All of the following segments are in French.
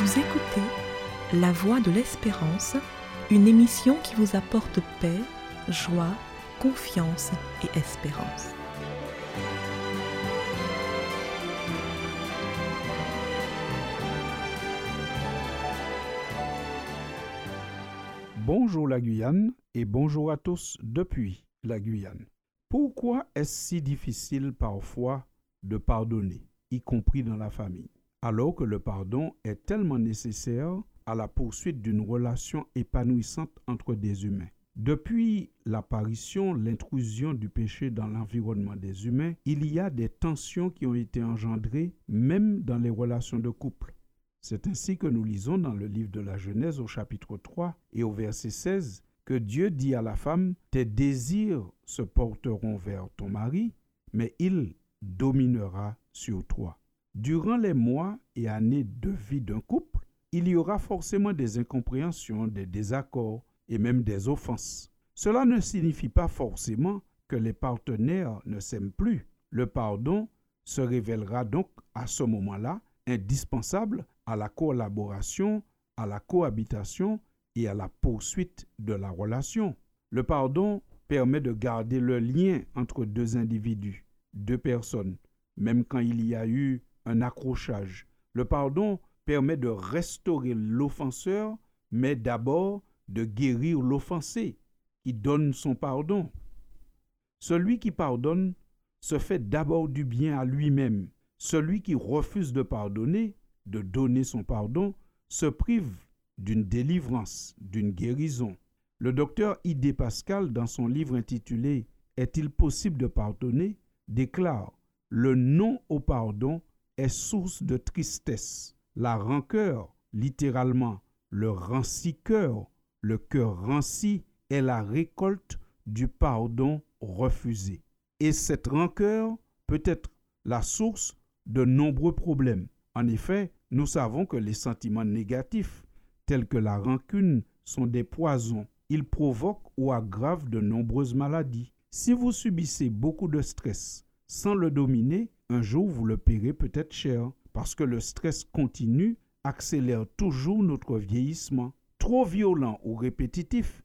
Vous écoutez La Voix de l'Espérance, une émission qui vous apporte paix, joie, confiance et espérance. Bonjour la Guyane et bonjour à tous depuis la Guyane. Pourquoi est-ce si difficile parfois de pardonner, y compris dans la famille, alors que le pardon est tellement nécessaire à la poursuite d'une relation épanouissante entre des humains depuis l'apparition, l'intrusion du péché dans l'environnement des humains, il y a des tensions qui ont été engendrées même dans les relations de couple. C'est ainsi que nous lisons dans le livre de la Genèse au chapitre 3 et au verset 16 que Dieu dit à la femme, Tes désirs se porteront vers ton mari, mais il dominera sur toi. Durant les mois et années de vie d'un couple, il y aura forcément des incompréhensions, des désaccords, et même des offenses. Cela ne signifie pas forcément que les partenaires ne s'aiment plus. Le pardon se révélera donc à ce moment-là indispensable à la collaboration, à la cohabitation et à la poursuite de la relation. Le pardon permet de garder le lien entre deux individus, deux personnes, même quand il y a eu un accrochage. Le pardon permet de restaurer l'offenseur, mais d'abord de guérir l'offensé qui donne son pardon. Celui qui pardonne se fait d'abord du bien à lui-même. Celui qui refuse de pardonner, de donner son pardon, se prive d'une délivrance, d'une guérison. Le docteur I.D. Pascal, dans son livre intitulé Est-il possible de pardonner? déclare Le non au pardon est source de tristesse. La rancœur, littéralement le ranci cœur, le cœur ranci est la récolte du pardon refusé. Et cette rancœur peut être la source de nombreux problèmes. En effet, nous savons que les sentiments négatifs, tels que la rancune, sont des poisons. Ils provoquent ou aggravent de nombreuses maladies. Si vous subissez beaucoup de stress sans le dominer, un jour vous le paierez peut-être cher, parce que le stress continu accélère toujours notre vieillissement trop violent ou répétitif,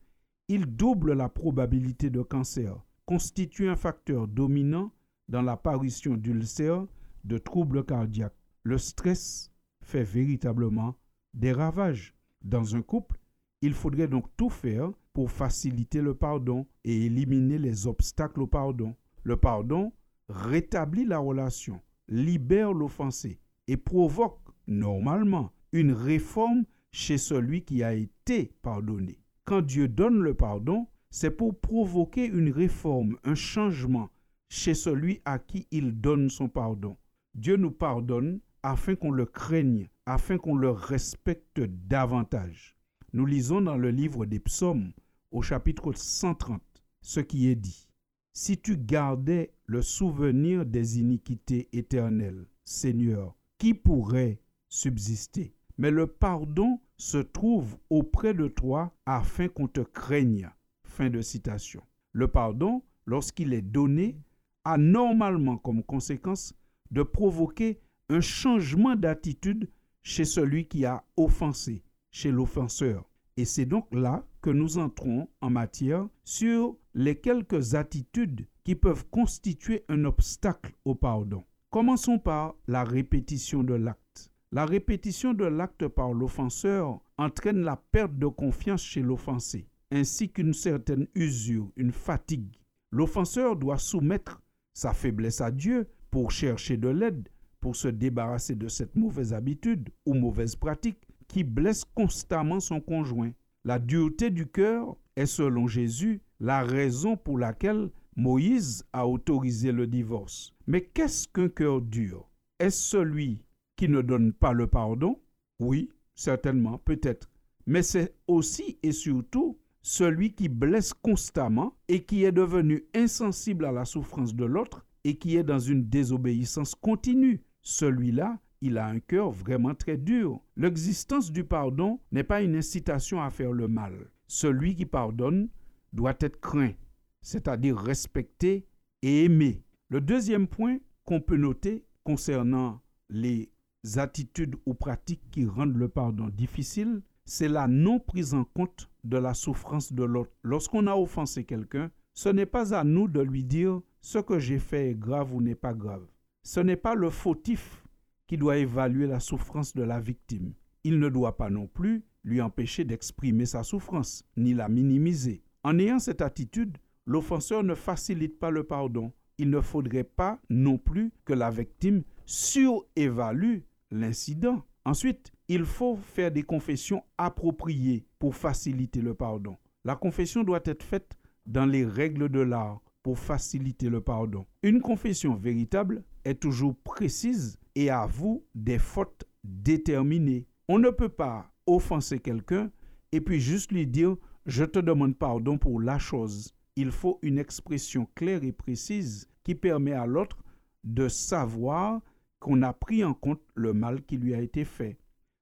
il double la probabilité de cancer, constitue un facteur dominant dans l'apparition d'ulcères, de troubles cardiaques. Le stress fait véritablement des ravages. Dans un couple, il faudrait donc tout faire pour faciliter le pardon et éliminer les obstacles au pardon. Le pardon rétablit la relation, libère l'offensé et provoque normalement une réforme chez celui qui a été pardonné. Quand Dieu donne le pardon, c'est pour provoquer une réforme, un changement chez celui à qui il donne son pardon. Dieu nous pardonne afin qu'on le craigne, afin qu'on le respecte davantage. Nous lisons dans le livre des psaumes au chapitre 130 ce qui est dit. Si tu gardais le souvenir des iniquités éternelles, Seigneur, qui pourrait subsister? Mais le pardon se trouve auprès de toi afin qu'on te craigne. Fin de citation. Le pardon, lorsqu'il est donné, a normalement comme conséquence de provoquer un changement d'attitude chez celui qui a offensé, chez l'offenseur. Et c'est donc là que nous entrons en matière sur les quelques attitudes qui peuvent constituer un obstacle au pardon. Commençons par la répétition de l'acte. La répétition de l'acte par l'offenseur entraîne la perte de confiance chez l'offensé, ainsi qu'une certaine usure, une fatigue. L'offenseur doit soumettre sa faiblesse à Dieu pour chercher de l'aide, pour se débarrasser de cette mauvaise habitude ou mauvaise pratique qui blesse constamment son conjoint. La dureté du cœur est, selon Jésus, la raison pour laquelle Moïse a autorisé le divorce. Mais qu'est-ce qu'un cœur dur? Est-ce celui qui ne donne pas le pardon? Oui, certainement, peut-être. Mais c'est aussi et surtout celui qui blesse constamment et qui est devenu insensible à la souffrance de l'autre et qui est dans une désobéissance continue. Celui-là, il a un cœur vraiment très dur. L'existence du pardon n'est pas une incitation à faire le mal. Celui qui pardonne doit être craint, c'est-à-dire respecté et aimé. Le deuxième point qu'on peut noter concernant les attitudes ou pratiques qui rendent le pardon difficile, c'est la non prise en compte de la souffrance de l'autre. Lorsqu'on a offensé quelqu'un, ce n'est pas à nous de lui dire ce que j'ai fait est grave ou n'est pas grave. Ce n'est pas le fautif qui doit évaluer la souffrance de la victime. Il ne doit pas non plus lui empêcher d'exprimer sa souffrance, ni la minimiser. En ayant cette attitude, l'offenseur ne facilite pas le pardon. Il ne faudrait pas non plus que la victime surévalue l'incident. Ensuite, il faut faire des confessions appropriées pour faciliter le pardon. La confession doit être faite dans les règles de l'art pour faciliter le pardon. Une confession véritable est toujours précise et avoue des fautes déterminées. On ne peut pas offenser quelqu'un et puis juste lui dire je te demande pardon pour la chose. Il faut une expression claire et précise qui permet à l'autre de savoir qu'on a pris en compte le mal qui lui a été fait.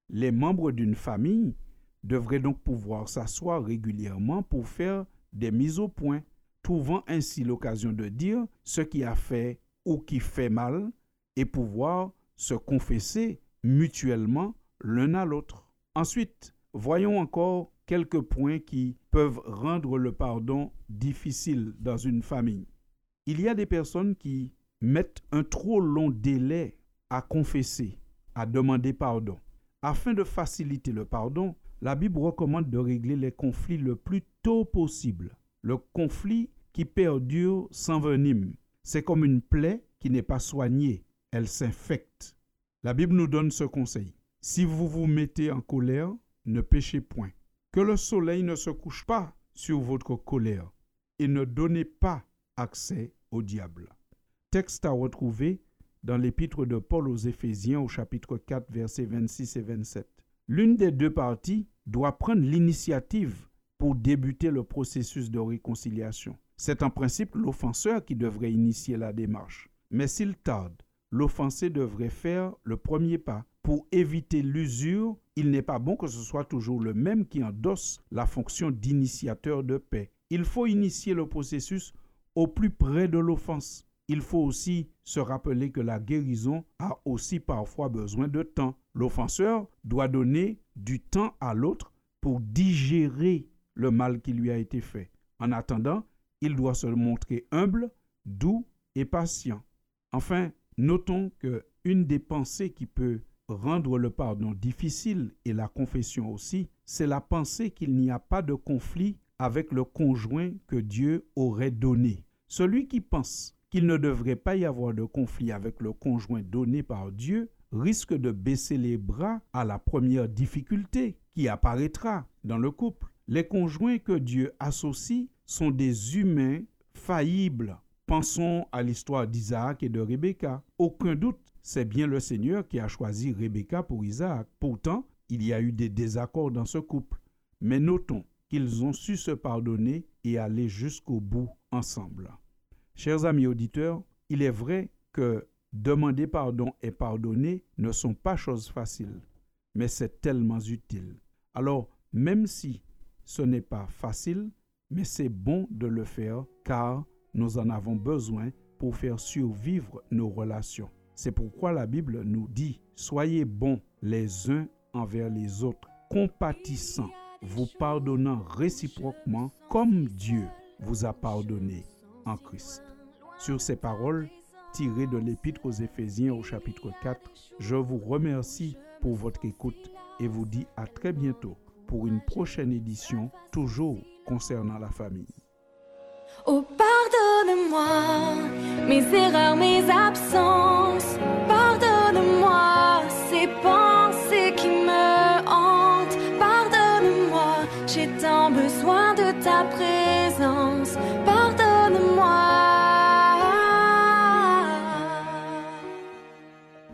Les membres d'une famille devraient donc pouvoir s'asseoir régulièrement pour faire des mises au point, trouvant ainsi l'occasion de dire ce qui a fait ou qui fait mal et pouvoir se confesser mutuellement l'un à l'autre. Ensuite, voyons encore quelques points qui peuvent rendre le pardon difficile dans une famille. Il y a des personnes qui mettent un trop long délai à confesser, à demander pardon. Afin de faciliter le pardon, la Bible recommande de régler les conflits le plus tôt possible. Le conflit qui perdure s'envenime. C'est comme une plaie qui n'est pas soignée, elle s'infecte. La Bible nous donne ce conseil. Si vous vous mettez en colère, ne péchez point. Que le soleil ne se couche pas sur votre colère et ne donnez pas accès au diable. Texte à retrouver dans l'épître de Paul aux Éphésiens au chapitre 4 versets 26 et 27. L'une des deux parties doit prendre l'initiative pour débuter le processus de réconciliation. C'est en principe l'offenseur qui devrait initier la démarche. Mais s'il tarde, l'offensé devrait faire le premier pas pour éviter l'usure, il n'est pas bon que ce soit toujours le même qui endosse la fonction d'initiateur de paix. Il faut initier le processus au plus près de l'offense. Il faut aussi se rappeler que la guérison a aussi parfois besoin de temps. L'offenseur doit donner du temps à l'autre pour digérer le mal qui lui a été fait. En attendant, il doit se montrer humble, doux et patient. Enfin, notons que une des pensées qui peut rendre le pardon difficile et la confession aussi, c'est la pensée qu'il n'y a pas de conflit avec le conjoint que Dieu aurait donné. Celui qui pense qu'il ne devrait pas y avoir de conflit avec le conjoint donné par Dieu risque de baisser les bras à la première difficulté qui apparaîtra dans le couple. Les conjoints que Dieu associe sont des humains faillibles. Pensons à l'histoire d'Isaac et de Rebecca. Aucun doute c'est bien le Seigneur qui a choisi Rebecca pour Isaac. Pourtant, il y a eu des désaccords dans ce couple. Mais notons qu'ils ont su se pardonner et aller jusqu'au bout ensemble. Chers amis auditeurs, il est vrai que demander pardon et pardonner ne sont pas choses faciles, mais c'est tellement utile. Alors, même si ce n'est pas facile, mais c'est bon de le faire car nous en avons besoin pour faire survivre nos relations. C'est pourquoi la Bible nous dit, soyez bons les uns envers les autres, compatissants, vous pardonnant réciproquement comme Dieu vous a pardonné en Christ. Sur ces paroles tirées de l'Épître aux Éphésiens au chapitre 4, je vous remercie pour votre écoute et vous dis à très bientôt pour une prochaine édition toujours concernant la famille. Pardonne-moi mes erreurs, mes absences. Pardonne-moi ces pensées qui me hantent. Pardonne-moi, j'ai tant besoin de ta présence. Pardonne-moi.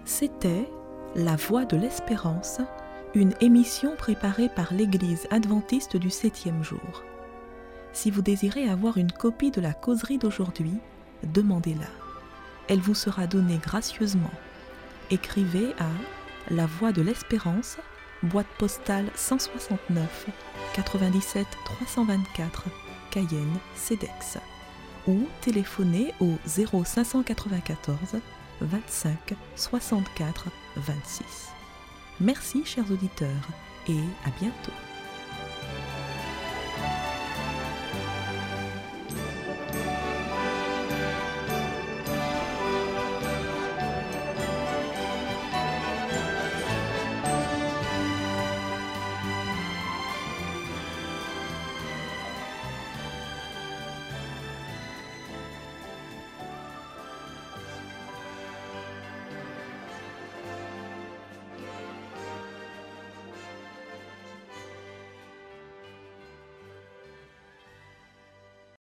C'était La Voix de l'Espérance, une émission préparée par l'Église adventiste du septième jour. Si vous désirez avoir une copie de la causerie d'aujourd'hui, demandez-la. Elle vous sera donnée gracieusement. Écrivez à La Voix de l'Espérance, boîte postale 169 97 324 Cayenne, CEDEX ou téléphonez au 0594 25 64 26. Merci chers auditeurs et à bientôt.